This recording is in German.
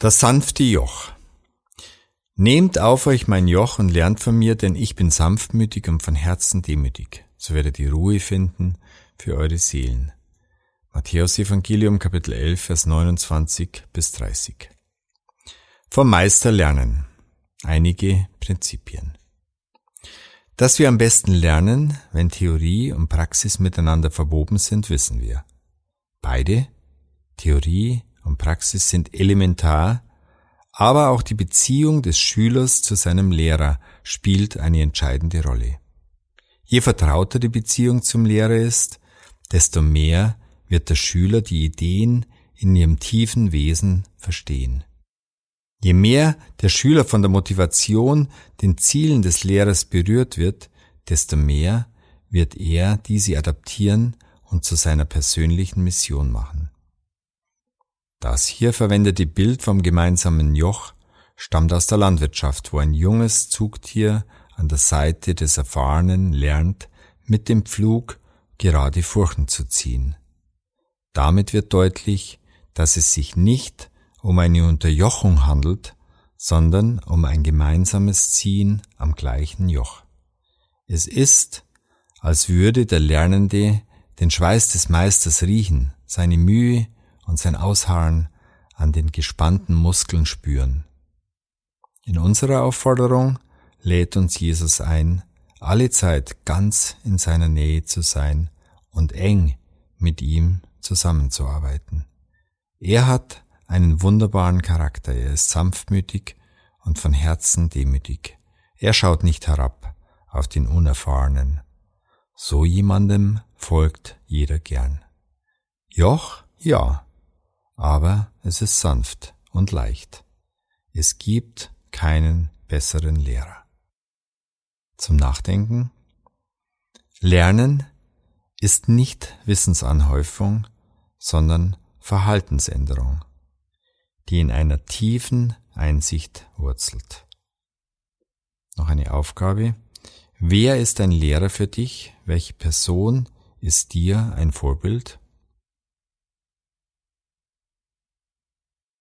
Das sanfte Joch. Nehmt auf euch mein Joch und lernt von mir, denn ich bin sanftmütig und von Herzen demütig. So werdet ihr Ruhe finden für eure Seelen. Matthäus Evangelium Kapitel 11 Vers 29 bis 30. Vom Meister lernen. Einige Prinzipien. Dass wir am besten lernen, wenn Theorie und Praxis miteinander verwoben sind, wissen wir. Beide, Theorie und Praxis sind elementar, aber auch die Beziehung des Schülers zu seinem Lehrer spielt eine entscheidende Rolle. Je vertrauter die Beziehung zum Lehrer ist, desto mehr wird der Schüler die Ideen in ihrem tiefen Wesen verstehen. Je mehr der Schüler von der Motivation, den Zielen des Lehrers berührt wird, desto mehr wird er diese adaptieren und zu seiner persönlichen Mission machen. Das hier verwendete Bild vom gemeinsamen Joch stammt aus der Landwirtschaft, wo ein junges Zugtier an der Seite des Erfahrenen lernt, mit dem Pflug gerade Furchen zu ziehen. Damit wird deutlich, dass es sich nicht um eine Unterjochung handelt, sondern um ein gemeinsames Ziehen am gleichen Joch. Es ist, als würde der Lernende den Schweiß des Meisters riechen, seine Mühe, und sein Ausharren an den gespannten Muskeln spüren. In unserer Aufforderung lädt uns Jesus ein, alle Zeit ganz in seiner Nähe zu sein und eng mit ihm zusammenzuarbeiten. Er hat einen wunderbaren Charakter, er ist sanftmütig und von Herzen demütig. Er schaut nicht herab auf den Unerfahrenen. So jemandem folgt jeder gern. Joch, ja, aber es ist sanft und leicht. Es gibt keinen besseren Lehrer. Zum Nachdenken. Lernen ist nicht Wissensanhäufung, sondern Verhaltensänderung, die in einer tiefen Einsicht wurzelt. Noch eine Aufgabe. Wer ist ein Lehrer für dich? Welche Person ist dir ein Vorbild?